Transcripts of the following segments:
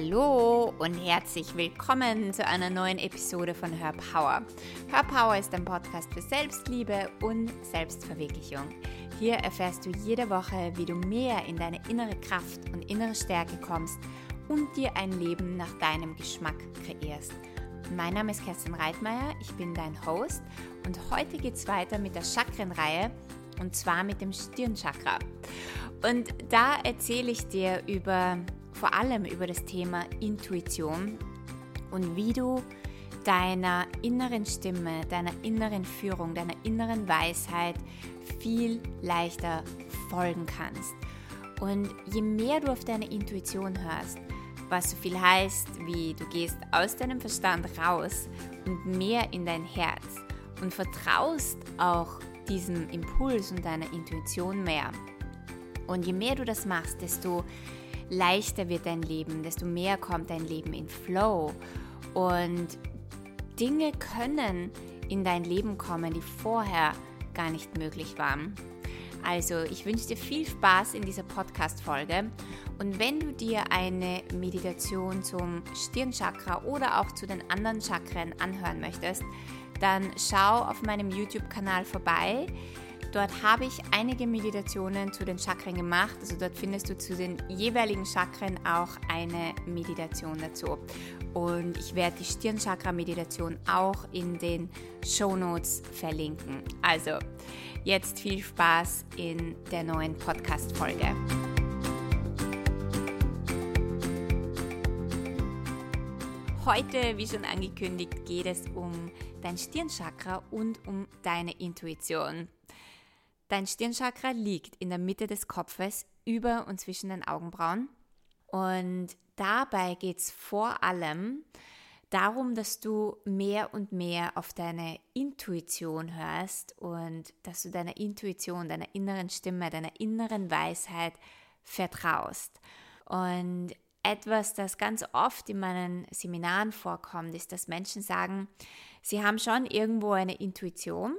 Hallo und herzlich willkommen zu einer neuen Episode von Her Power. Her Power ist ein Podcast für Selbstliebe und Selbstverwirklichung. Hier erfährst du jede Woche, wie du mehr in deine innere Kraft und innere Stärke kommst und dir ein Leben nach deinem Geschmack kreierst. Mein Name ist Kerstin Reitmeier, ich bin dein Host und heute geht es weiter mit der Chakrenreihe und zwar mit dem Stirnchakra. Und da erzähle ich dir über vor allem über das Thema Intuition und wie du deiner inneren Stimme, deiner inneren Führung, deiner inneren Weisheit viel leichter folgen kannst. Und je mehr du auf deine Intuition hörst, was so viel heißt, wie du gehst aus deinem Verstand raus und mehr in dein Herz und vertraust auch diesem Impuls und deiner Intuition mehr. Und je mehr du das machst, desto leichter wird dein Leben, desto mehr kommt dein Leben in Flow. Und Dinge können in dein Leben kommen, die vorher gar nicht möglich waren. Also, ich wünsche dir viel Spaß in dieser Podcast-Folge. Und wenn du dir eine Meditation zum Stirnchakra oder auch zu den anderen Chakren anhören möchtest, dann schau auf meinem YouTube-Kanal vorbei. Dort habe ich einige Meditationen zu den Chakren gemacht. Also dort findest du zu den jeweiligen Chakren auch eine Meditation dazu. Und ich werde die Stirnchakra-Meditation auch in den Show Notes verlinken. Also jetzt viel Spaß in der neuen Podcast-Folge. Heute, wie schon angekündigt, geht es um dein Stirnchakra und um deine Intuition. Dein Stirnchakra liegt in der Mitte des Kopfes über und zwischen den Augenbrauen. Und dabei geht es vor allem darum, dass du mehr und mehr auf deine Intuition hörst und dass du deiner Intuition, deiner inneren Stimme, deiner inneren Weisheit vertraust. Und etwas, das ganz oft in meinen Seminaren vorkommt, ist, dass Menschen sagen, sie haben schon irgendwo eine Intuition,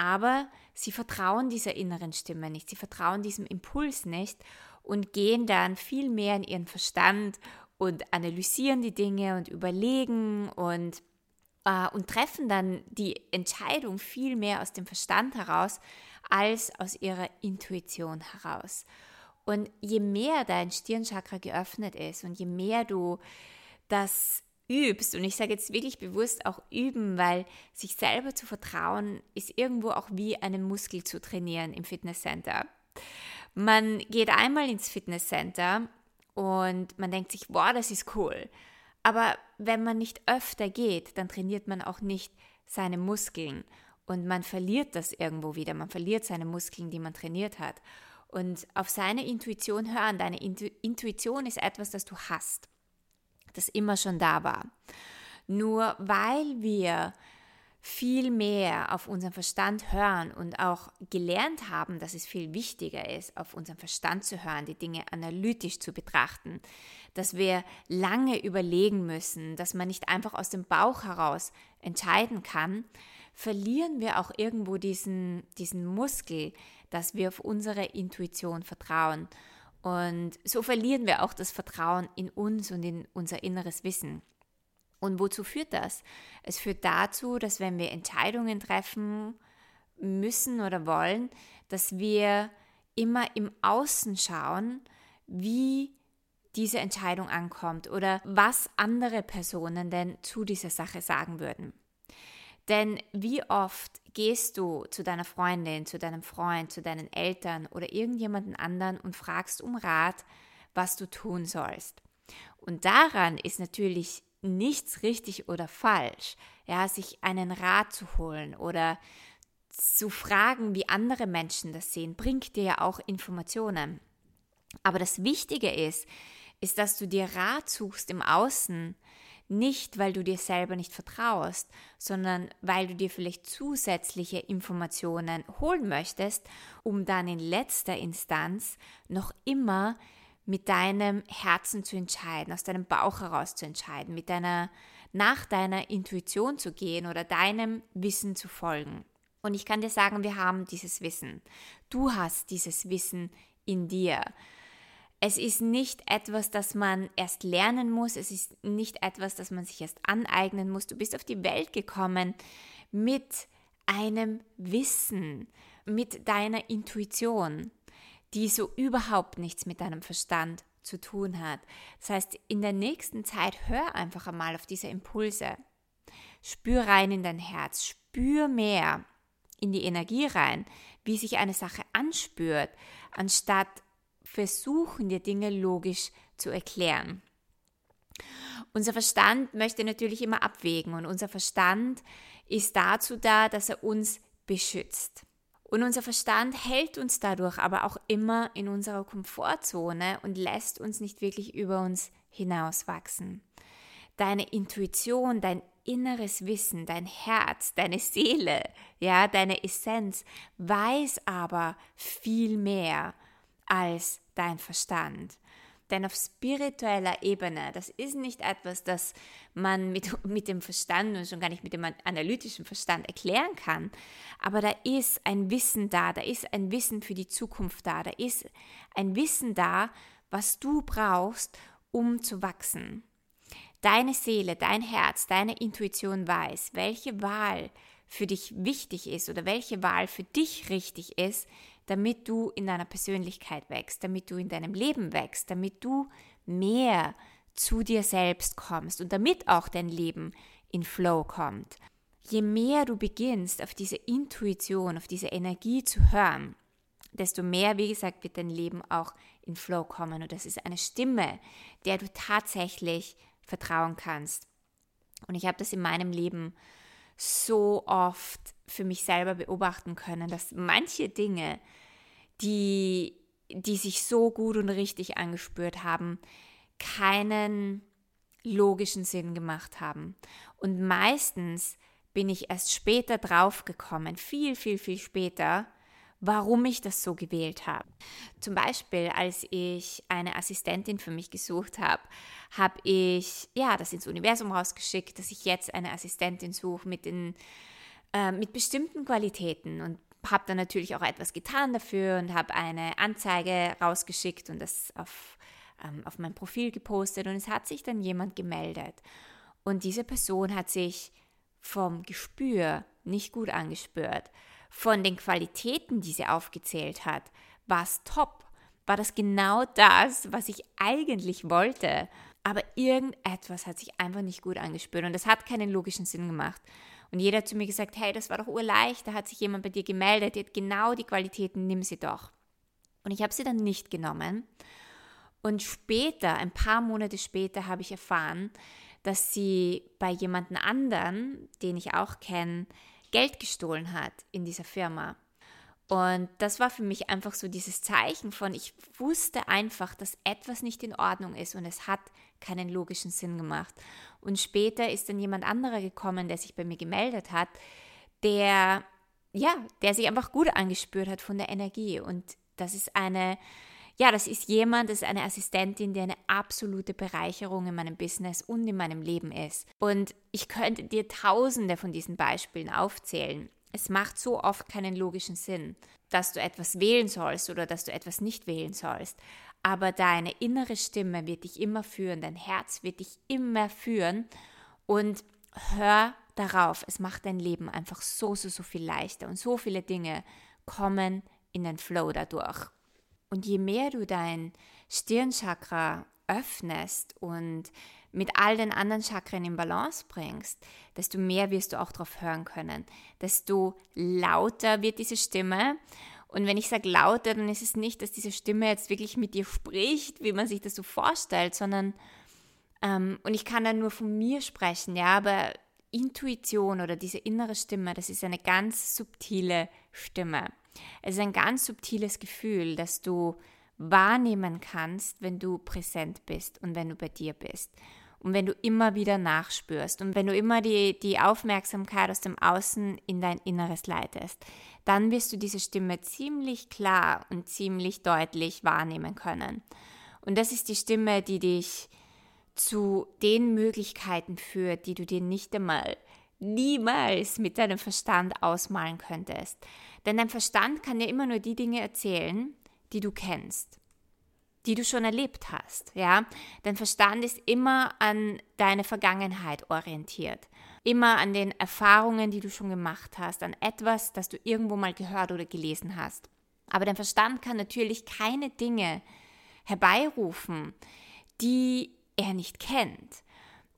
aber sie vertrauen dieser inneren Stimme nicht, sie vertrauen diesem Impuls nicht und gehen dann viel mehr in ihren Verstand und analysieren die Dinge und überlegen und, äh, und treffen dann die Entscheidung viel mehr aus dem Verstand heraus als aus ihrer Intuition heraus. Und je mehr dein Stirnchakra geöffnet ist und je mehr du das übst, und ich sage jetzt wirklich bewusst auch üben, weil sich selber zu vertrauen ist irgendwo auch wie einen Muskel zu trainieren im Fitnesscenter. Man geht einmal ins Fitnesscenter und man denkt sich, wow, das ist cool. Aber wenn man nicht öfter geht, dann trainiert man auch nicht seine Muskeln und man verliert das irgendwo wieder. Man verliert seine Muskeln, die man trainiert hat. Und auf seine Intuition hören. Deine Intu Intuition ist etwas, das du hast das immer schon da war. Nur weil wir viel mehr auf unseren Verstand hören und auch gelernt haben, dass es viel wichtiger ist, auf unseren Verstand zu hören, die Dinge analytisch zu betrachten, dass wir lange überlegen müssen, dass man nicht einfach aus dem Bauch heraus entscheiden kann, verlieren wir auch irgendwo diesen, diesen Muskel, dass wir auf unsere Intuition vertrauen und so verlieren wir auch das Vertrauen in uns und in unser inneres Wissen. Und wozu führt das? Es führt dazu, dass wenn wir Entscheidungen treffen müssen oder wollen, dass wir immer im Außen schauen, wie diese Entscheidung ankommt oder was andere Personen denn zu dieser Sache sagen würden. Denn wie oft gehst du zu deiner Freundin, zu deinem Freund, zu deinen Eltern oder irgendjemanden anderen und fragst um Rat, was du tun sollst? Und daran ist natürlich nichts richtig oder falsch, ja, sich einen Rat zu holen oder zu fragen, wie andere Menschen das sehen, bringt dir ja auch Informationen. Aber das Wichtige ist, ist, dass du dir Rat suchst im Außen, nicht, weil du dir selber nicht vertraust, sondern weil du dir vielleicht zusätzliche Informationen holen möchtest, um dann in letzter Instanz noch immer mit deinem Herzen zu entscheiden, aus deinem Bauch heraus zu entscheiden, mit deiner, nach deiner Intuition zu gehen oder deinem Wissen zu folgen. Und ich kann dir sagen, wir haben dieses Wissen. Du hast dieses Wissen in dir. Es ist nicht etwas, das man erst lernen muss. Es ist nicht etwas, das man sich erst aneignen muss. Du bist auf die Welt gekommen mit einem Wissen, mit deiner Intuition, die so überhaupt nichts mit deinem Verstand zu tun hat. Das heißt, in der nächsten Zeit hör einfach einmal auf diese Impulse. Spür rein in dein Herz, spür mehr in die Energie rein, wie sich eine Sache anspürt, anstatt versuchen, dir Dinge logisch zu erklären. Unser Verstand möchte natürlich immer abwägen und unser Verstand ist dazu da, dass er uns beschützt. Und unser Verstand hält uns dadurch aber auch immer in unserer Komfortzone und lässt uns nicht wirklich über uns hinauswachsen. Deine Intuition, dein inneres Wissen, dein Herz, deine Seele, ja, deine Essenz weiß aber viel mehr als dein Verstand. Denn auf spiritueller Ebene, das ist nicht etwas, das man mit, mit dem Verstand und schon gar nicht mit dem analytischen Verstand erklären kann. Aber da ist ein Wissen da, da ist ein Wissen für die Zukunft da, da ist ein Wissen da, was du brauchst, um zu wachsen. Deine Seele, dein Herz, deine Intuition weiß, welche Wahl für dich wichtig ist oder welche Wahl für dich richtig ist, damit du in deiner Persönlichkeit wächst, damit du in deinem Leben wächst, damit du mehr zu dir selbst kommst und damit auch dein Leben in Flow kommt. Je mehr du beginnst, auf diese Intuition, auf diese Energie zu hören, desto mehr, wie gesagt, wird dein Leben auch in Flow kommen. Und das ist eine Stimme, der du tatsächlich vertrauen kannst. Und ich habe das in meinem Leben so oft für mich selber beobachten können, dass manche Dinge, die, die sich so gut und richtig angespürt haben, keinen logischen Sinn gemacht haben. Und meistens bin ich erst später draufgekommen, viel, viel, viel später, warum ich das so gewählt habe. Zum Beispiel, als ich eine Assistentin für mich gesucht habe, habe ich ja das ins Universum rausgeschickt, dass ich jetzt eine Assistentin suche mit den äh, mit bestimmten Qualitäten und habe dann natürlich auch etwas getan dafür und habe eine Anzeige rausgeschickt und das auf, ähm, auf mein Profil gepostet und es hat sich dann jemand gemeldet. Und diese Person hat sich vom Gespür nicht gut angespürt. Von den Qualitäten, die sie aufgezählt hat, war es top. War das genau das, was ich eigentlich wollte. Aber irgendetwas hat sich einfach nicht gut angespürt und das hat keinen logischen Sinn gemacht. Und jeder hat zu mir gesagt, hey, das war doch urleicht, da hat sich jemand bei dir gemeldet, die hat genau die Qualitäten, nimm sie doch. Und ich habe sie dann nicht genommen. Und später, ein paar Monate später, habe ich erfahren, dass sie bei jemandem anderen, den ich auch kenne, Geld gestohlen hat in dieser Firma. Und das war für mich einfach so dieses Zeichen von, ich wusste einfach, dass etwas nicht in Ordnung ist und es hat keinen logischen Sinn gemacht. Und später ist dann jemand anderer gekommen, der sich bei mir gemeldet hat, der, ja, der sich einfach gut angespürt hat von der Energie. Und das ist eine, ja, das ist jemand, das ist eine Assistentin, die eine absolute Bereicherung in meinem Business und in meinem Leben ist. Und ich könnte dir tausende von diesen Beispielen aufzählen. Es macht so oft keinen logischen Sinn, dass du etwas wählen sollst oder dass du etwas nicht wählen sollst. Aber deine innere Stimme wird dich immer führen, dein Herz wird dich immer führen und hör darauf. Es macht dein Leben einfach so, so, so viel leichter und so viele Dinge kommen in den Flow dadurch. Und je mehr du dein Stirnchakra öffnest und mit all den anderen Chakren in Balance bringst, desto mehr wirst du auch darauf hören können, desto lauter wird diese Stimme. Und wenn ich sage lauter, dann ist es nicht, dass diese Stimme jetzt wirklich mit dir spricht, wie man sich das so vorstellt, sondern, ähm, und ich kann dann nur von mir sprechen, ja, aber Intuition oder diese innere Stimme, das ist eine ganz subtile Stimme. Es ist ein ganz subtiles Gefühl, das du wahrnehmen kannst, wenn du präsent bist und wenn du bei dir bist. Und wenn du immer wieder nachspürst und wenn du immer die, die Aufmerksamkeit aus dem Außen in dein Inneres leitest, dann wirst du diese Stimme ziemlich klar und ziemlich deutlich wahrnehmen können. Und das ist die Stimme, die dich zu den Möglichkeiten führt, die du dir nicht einmal, niemals mit deinem Verstand ausmalen könntest. Denn dein Verstand kann dir immer nur die Dinge erzählen, die du kennst. Die du schon erlebt hast. Ja? Dein Verstand ist immer an deine Vergangenheit orientiert. Immer an den Erfahrungen, die du schon gemacht hast, an etwas, das du irgendwo mal gehört oder gelesen hast. Aber dein Verstand kann natürlich keine Dinge herbeirufen, die er nicht kennt.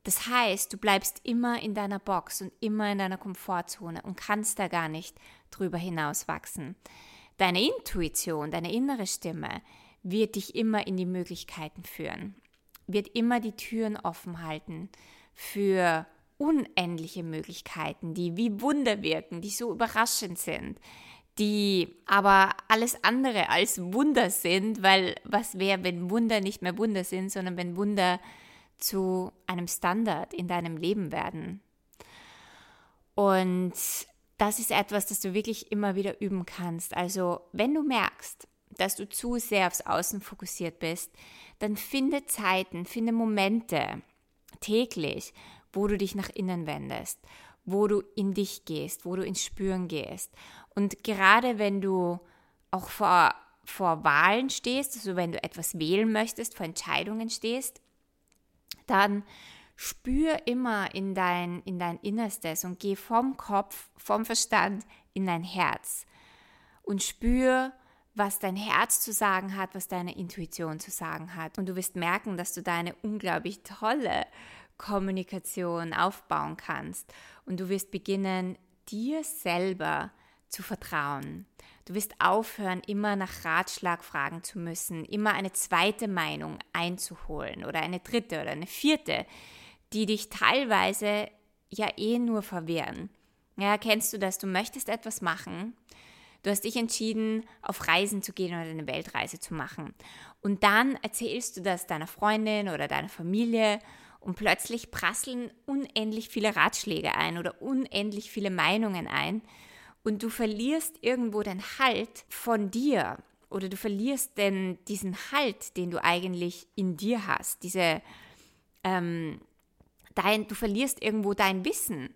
Das heißt, du bleibst immer in deiner Box und immer in deiner Komfortzone und kannst da gar nicht drüber hinaus wachsen. Deine Intuition, deine innere Stimme wird dich immer in die Möglichkeiten führen, wird immer die Türen offen halten für unendliche Möglichkeiten, die wie Wunder wirken, die so überraschend sind, die aber alles andere als Wunder sind, weil was wäre, wenn Wunder nicht mehr Wunder sind, sondern wenn Wunder zu einem Standard in deinem Leben werden. Und das ist etwas, das du wirklich immer wieder üben kannst. Also wenn du merkst, dass du zu sehr aufs Außen fokussiert bist, dann finde Zeiten, finde Momente täglich, wo du dich nach innen wendest, wo du in dich gehst, wo du ins Spüren gehst. Und gerade wenn du auch vor, vor Wahlen stehst, also wenn du etwas wählen möchtest, vor Entscheidungen stehst, dann spür immer in dein, in dein Innerstes und geh vom Kopf, vom Verstand in dein Herz und spür, was dein Herz zu sagen hat, was deine Intuition zu sagen hat. Und du wirst merken, dass du da eine unglaublich tolle Kommunikation aufbauen kannst. Und du wirst beginnen, dir selber zu vertrauen. Du wirst aufhören, immer nach Ratschlag fragen zu müssen, immer eine zweite Meinung einzuholen oder eine dritte oder eine vierte, die dich teilweise ja eh nur verwirren. Ja, kennst du das? Du möchtest etwas machen Du hast dich entschieden, auf Reisen zu gehen oder eine Weltreise zu machen. Und dann erzählst du das deiner Freundin oder deiner Familie und plötzlich prasseln unendlich viele Ratschläge ein oder unendlich viele Meinungen ein und du verlierst irgendwo den Halt von dir oder du verlierst denn diesen Halt, den du eigentlich in dir hast, diese ähm, dein, du verlierst irgendwo dein Wissen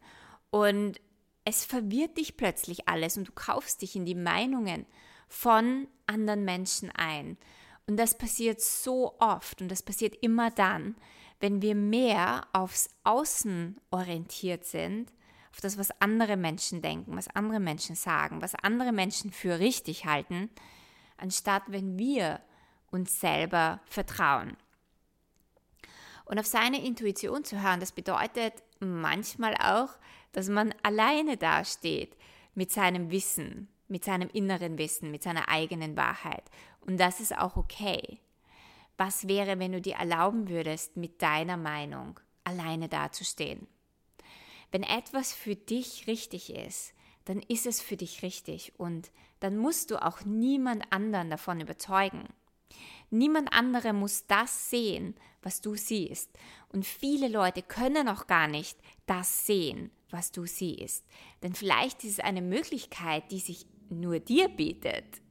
und es verwirrt dich plötzlich alles und du kaufst dich in die Meinungen von anderen Menschen ein. Und das passiert so oft und das passiert immer dann, wenn wir mehr aufs Außen orientiert sind, auf das, was andere Menschen denken, was andere Menschen sagen, was andere Menschen für richtig halten, anstatt wenn wir uns selber vertrauen. Und auf seine Intuition zu hören, das bedeutet manchmal auch, dass man alleine dasteht mit seinem Wissen, mit seinem inneren Wissen, mit seiner eigenen Wahrheit. Und das ist auch okay. Was wäre, wenn du dir erlauben würdest, mit deiner Meinung alleine dazustehen? Wenn etwas für dich richtig ist, dann ist es für dich richtig und dann musst du auch niemand anderen davon überzeugen. Niemand andere muss das sehen, was du siehst. Und viele Leute können auch gar nicht das sehen, was du siehst. Denn vielleicht ist es eine Möglichkeit, die sich nur dir bietet.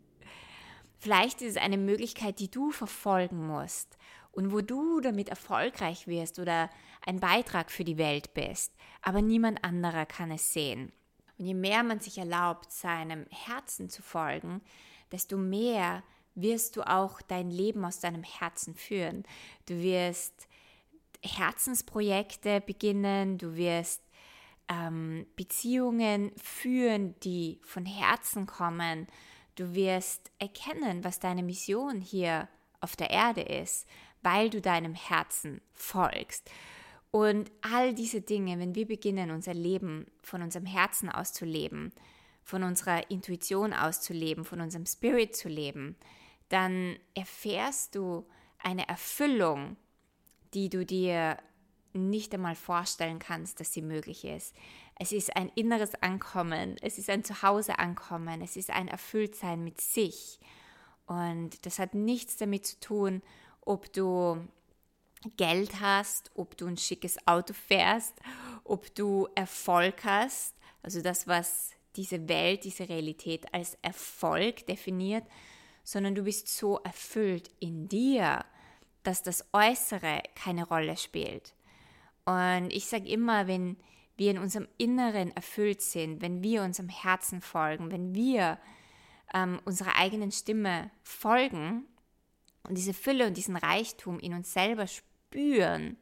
Vielleicht ist es eine Möglichkeit, die du verfolgen musst und wo du damit erfolgreich wirst oder ein Beitrag für die Welt bist. Aber niemand anderer kann es sehen. Und je mehr man sich erlaubt, seinem Herzen zu folgen, desto mehr wirst du auch dein Leben aus deinem Herzen führen. Du wirst Herzensprojekte beginnen, du wirst ähm, Beziehungen führen, die von Herzen kommen. Du wirst erkennen, was deine Mission hier auf der Erde ist, weil du deinem Herzen folgst. Und all diese Dinge, wenn wir beginnen, unser Leben von unserem Herzen aus zu leben, von unserer Intuition aus zu leben, von unserem Spirit zu leben, dann erfährst du eine Erfüllung, die du dir nicht einmal vorstellen kannst, dass sie möglich ist. Es ist ein inneres Ankommen, es ist ein Zuhause ankommen, es ist ein Erfülltsein mit sich. Und das hat nichts damit zu tun, ob du Geld hast, ob du ein schickes Auto fährst, ob du Erfolg hast, also das, was diese Welt, diese Realität als Erfolg definiert, sondern du bist so erfüllt in dir, dass das Äußere keine Rolle spielt. Und ich sage immer, wenn wir in unserem Inneren erfüllt sind, wenn wir unserem Herzen folgen, wenn wir ähm, unserer eigenen Stimme folgen und diese Fülle und diesen Reichtum in uns selber spüren,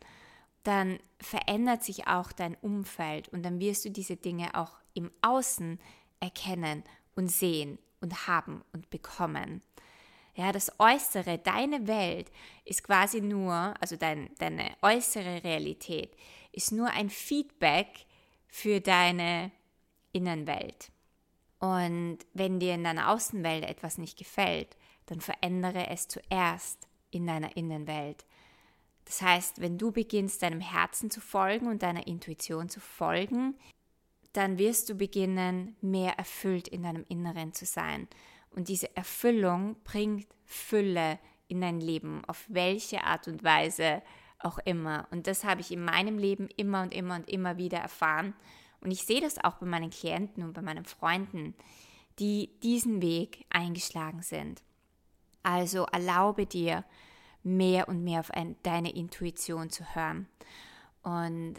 dann verändert sich auch dein Umfeld und dann wirst du diese Dinge auch im Außen erkennen und sehen und haben und bekommen. Ja, das Äußere, deine Welt ist quasi nur, also dein, deine äußere Realität ist nur ein Feedback für deine Innenwelt. Und wenn dir in deiner Außenwelt etwas nicht gefällt, dann verändere es zuerst in deiner Innenwelt. Das heißt, wenn du beginnst, deinem Herzen zu folgen und deiner Intuition zu folgen, dann wirst du beginnen, mehr erfüllt in deinem Inneren zu sein. Und diese Erfüllung bringt Fülle in dein Leben, auf welche Art und Weise auch immer. Und das habe ich in meinem Leben immer und immer und immer wieder erfahren. Und ich sehe das auch bei meinen Klienten und bei meinen Freunden, die diesen Weg eingeschlagen sind. Also erlaube dir, mehr und mehr auf ein, deine Intuition zu hören. Und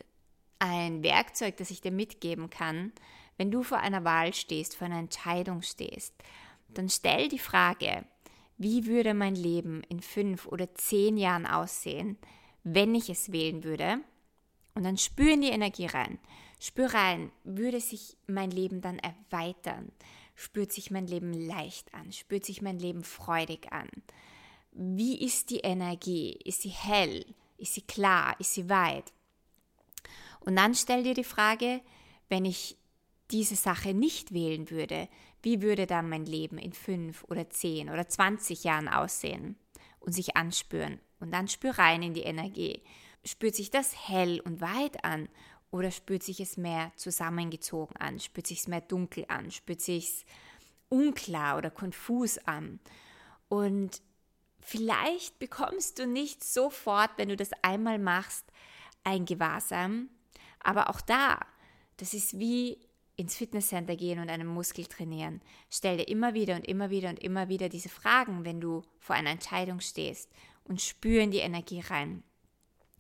ein Werkzeug, das ich dir mitgeben kann, wenn du vor einer Wahl stehst, vor einer Entscheidung stehst, dann stell die Frage, wie würde mein Leben in fünf oder zehn Jahren aussehen, wenn ich es wählen würde? Und dann spür in die Energie rein. Spür rein, würde sich mein Leben dann erweitern? Spürt sich mein Leben leicht an? Spürt sich mein Leben freudig an? Wie ist die Energie? Ist sie hell? Ist sie klar? Ist sie weit? Und dann stell dir die Frage, wenn ich diese Sache nicht wählen würde, wie würde dann mein Leben in fünf oder zehn oder zwanzig Jahren aussehen und sich anspüren? Und dann spür rein in die Energie. Spürt sich das hell und weit an oder spürt sich es mehr zusammengezogen an? Spürt sich es mehr dunkel an? Spürt sich es unklar oder konfus an? Und vielleicht bekommst du nicht sofort, wenn du das einmal machst, ein Gewahrsam. Aber auch da, das ist wie ins Fitnesscenter gehen und einen Muskel trainieren. Stell dir immer wieder und immer wieder und immer wieder diese Fragen, wenn du vor einer Entscheidung stehst und spür in die Energie rein.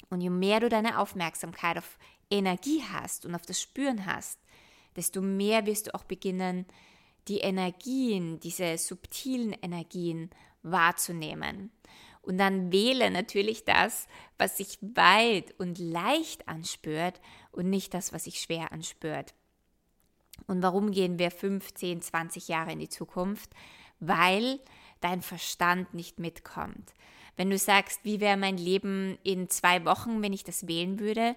Und je mehr du deine Aufmerksamkeit auf Energie hast und auf das Spüren hast, desto mehr wirst du auch beginnen, die Energien, diese subtilen Energien wahrzunehmen. Und dann wähle natürlich das, was sich weit und leicht anspürt und nicht das, was sich schwer anspürt. Und warum gehen wir 15, 20 Jahre in die Zukunft? Weil dein Verstand nicht mitkommt. Wenn du sagst, wie wäre mein Leben in zwei Wochen, wenn ich das wählen würde,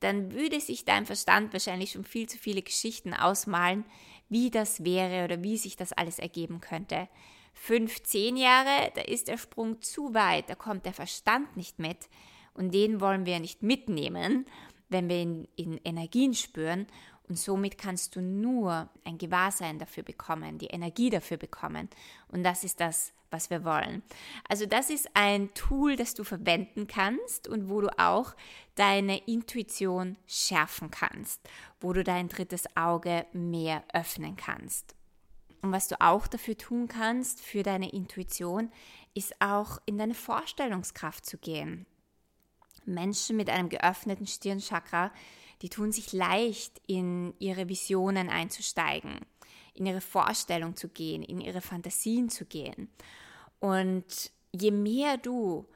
dann würde sich dein Verstand wahrscheinlich schon viel zu viele Geschichten ausmalen, wie das wäre oder wie sich das alles ergeben könnte. Fünf, zehn Jahre, da ist der Sprung zu weit, da kommt der Verstand nicht mit und den wollen wir nicht mitnehmen, wenn wir ihn in Energien spüren und somit kannst du nur ein Gewahrsein dafür bekommen, die Energie dafür bekommen. Und das ist das, was wir wollen. Also das ist ein Tool, das du verwenden kannst und wo du auch deine Intuition schärfen kannst, wo du dein drittes Auge mehr öffnen kannst. Und was du auch dafür tun kannst, für deine Intuition, ist auch in deine Vorstellungskraft zu gehen. Menschen mit einem geöffneten Stirnchakra die tun sich leicht, in ihre Visionen einzusteigen, in ihre Vorstellung zu gehen, in ihre Fantasien zu gehen. Und je mehr du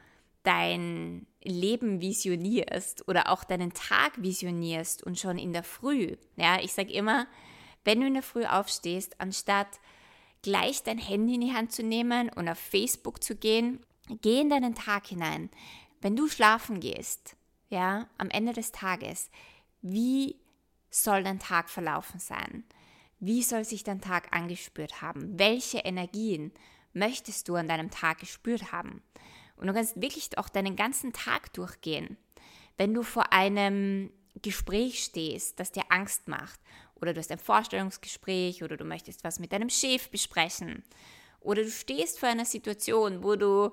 dein Leben visionierst oder auch deinen Tag visionierst und schon in der Früh, ja, ich sage immer, wenn du in der Früh aufstehst, anstatt gleich dein Handy in die Hand zu nehmen und auf Facebook zu gehen, geh in deinen Tag hinein. Wenn du schlafen gehst, ja, am Ende des Tages, wie soll dein Tag verlaufen sein? Wie soll sich dein Tag angespürt haben? Welche Energien möchtest du an deinem Tag gespürt haben? Und du kannst wirklich auch deinen ganzen Tag durchgehen. Wenn du vor einem Gespräch stehst, das dir Angst macht, oder du hast ein Vorstellungsgespräch, oder du möchtest was mit deinem Chef besprechen, oder du stehst vor einer Situation, wo du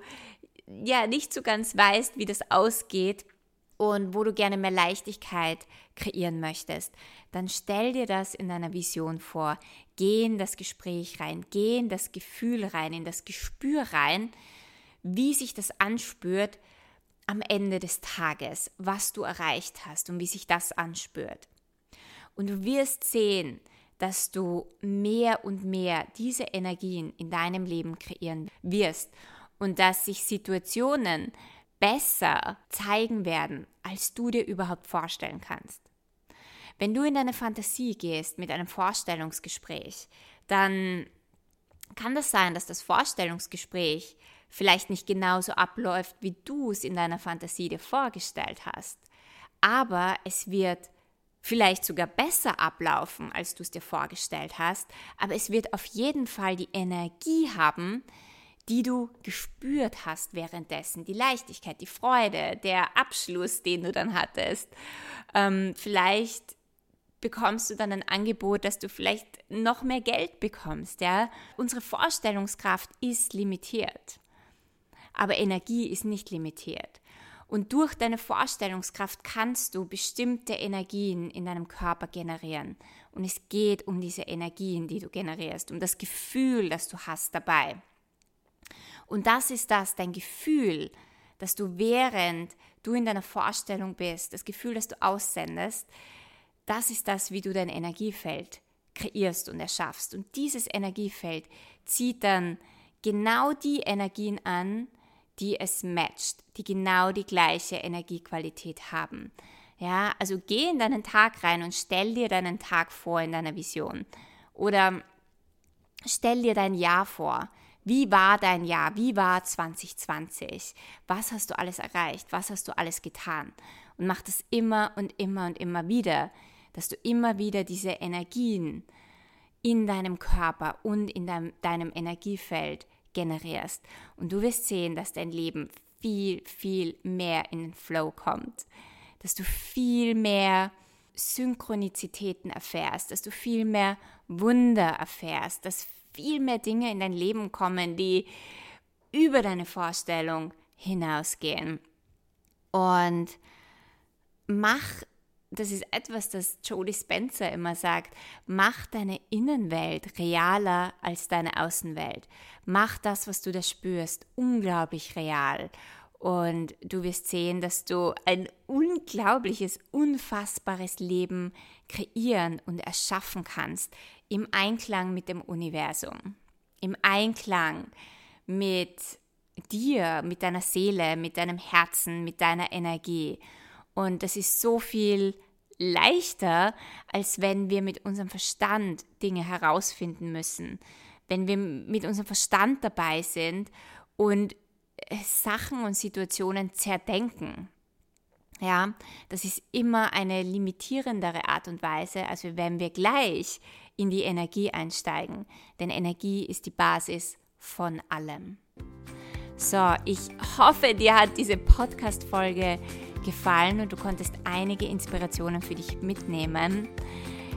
ja nicht so ganz weißt, wie das ausgeht, und wo du gerne mehr Leichtigkeit kreieren möchtest, dann stell dir das in deiner Vision vor. Geh in das Gespräch rein, geh in das Gefühl rein, in das Gespür rein, wie sich das anspürt am Ende des Tages, was du erreicht hast und wie sich das anspürt. Und du wirst sehen, dass du mehr und mehr diese Energien in deinem Leben kreieren wirst und dass sich Situationen besser zeigen werden, als du dir überhaupt vorstellen kannst. Wenn du in deine Fantasie gehst mit einem Vorstellungsgespräch, dann kann das sein, dass das Vorstellungsgespräch vielleicht nicht genauso abläuft, wie du es in deiner Fantasie dir vorgestellt hast. Aber es wird vielleicht sogar besser ablaufen, als du es dir vorgestellt hast. Aber es wird auf jeden Fall die Energie haben, die du gespürt hast währenddessen. Die Leichtigkeit, die Freude, der Abschluss, den du dann hattest. Ähm, vielleicht bekommst du dann ein Angebot, dass du vielleicht noch mehr Geld bekommst. Ja? Unsere Vorstellungskraft ist limitiert, aber Energie ist nicht limitiert. Und durch deine Vorstellungskraft kannst du bestimmte Energien in deinem Körper generieren. Und es geht um diese Energien, die du generierst, um das Gefühl, das du hast dabei. Und das ist das, dein Gefühl, dass du während du in deiner Vorstellung bist, das Gefühl, das du aussendest, das ist das, wie du dein Energiefeld kreierst und erschaffst. Und dieses Energiefeld zieht dann genau die Energien an, die es matcht, die genau die gleiche Energiequalität haben. Ja, also geh in deinen Tag rein und stell dir deinen Tag vor in deiner Vision. Oder stell dir dein Jahr vor. Wie war dein Jahr? Wie war 2020? Was hast du alles erreicht? Was hast du alles getan? Und mach das immer und immer und immer wieder dass du immer wieder diese Energien in deinem Körper und in deinem, deinem Energiefeld generierst. Und du wirst sehen, dass dein Leben viel, viel mehr in den Flow kommt. Dass du viel mehr Synchronizitäten erfährst, dass du viel mehr Wunder erfährst, dass viel mehr Dinge in dein Leben kommen, die über deine Vorstellung hinausgehen. Und mach das ist etwas, das Jodie Spencer immer sagt, mach deine Innenwelt realer als deine Außenwelt. Mach das, was du da spürst, unglaublich real. Und du wirst sehen, dass du ein unglaubliches, unfassbares Leben kreieren und erschaffen kannst im Einklang mit dem Universum, im Einklang mit dir, mit deiner Seele, mit deinem Herzen, mit deiner Energie. Und das ist so viel leichter, als wenn wir mit unserem Verstand Dinge herausfinden müssen. Wenn wir mit unserem Verstand dabei sind und Sachen und Situationen zerdenken. Ja, das ist immer eine limitierendere Art und Weise, als wenn wir gleich in die Energie einsteigen. Denn Energie ist die Basis von allem. So, ich hoffe, dir hat diese Podcast-Folge gefallen und du konntest einige Inspirationen für dich mitnehmen.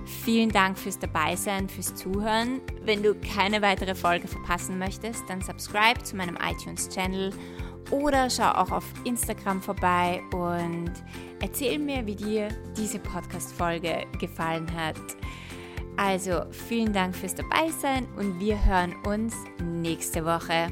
Vielen Dank fürs Dabeisein, fürs Zuhören. Wenn du keine weitere Folge verpassen möchtest, dann subscribe zu meinem iTunes-Channel oder schau auch auf Instagram vorbei und erzähl mir, wie dir diese Podcast-Folge gefallen hat. Also vielen Dank fürs Dabeisein und wir hören uns nächste Woche.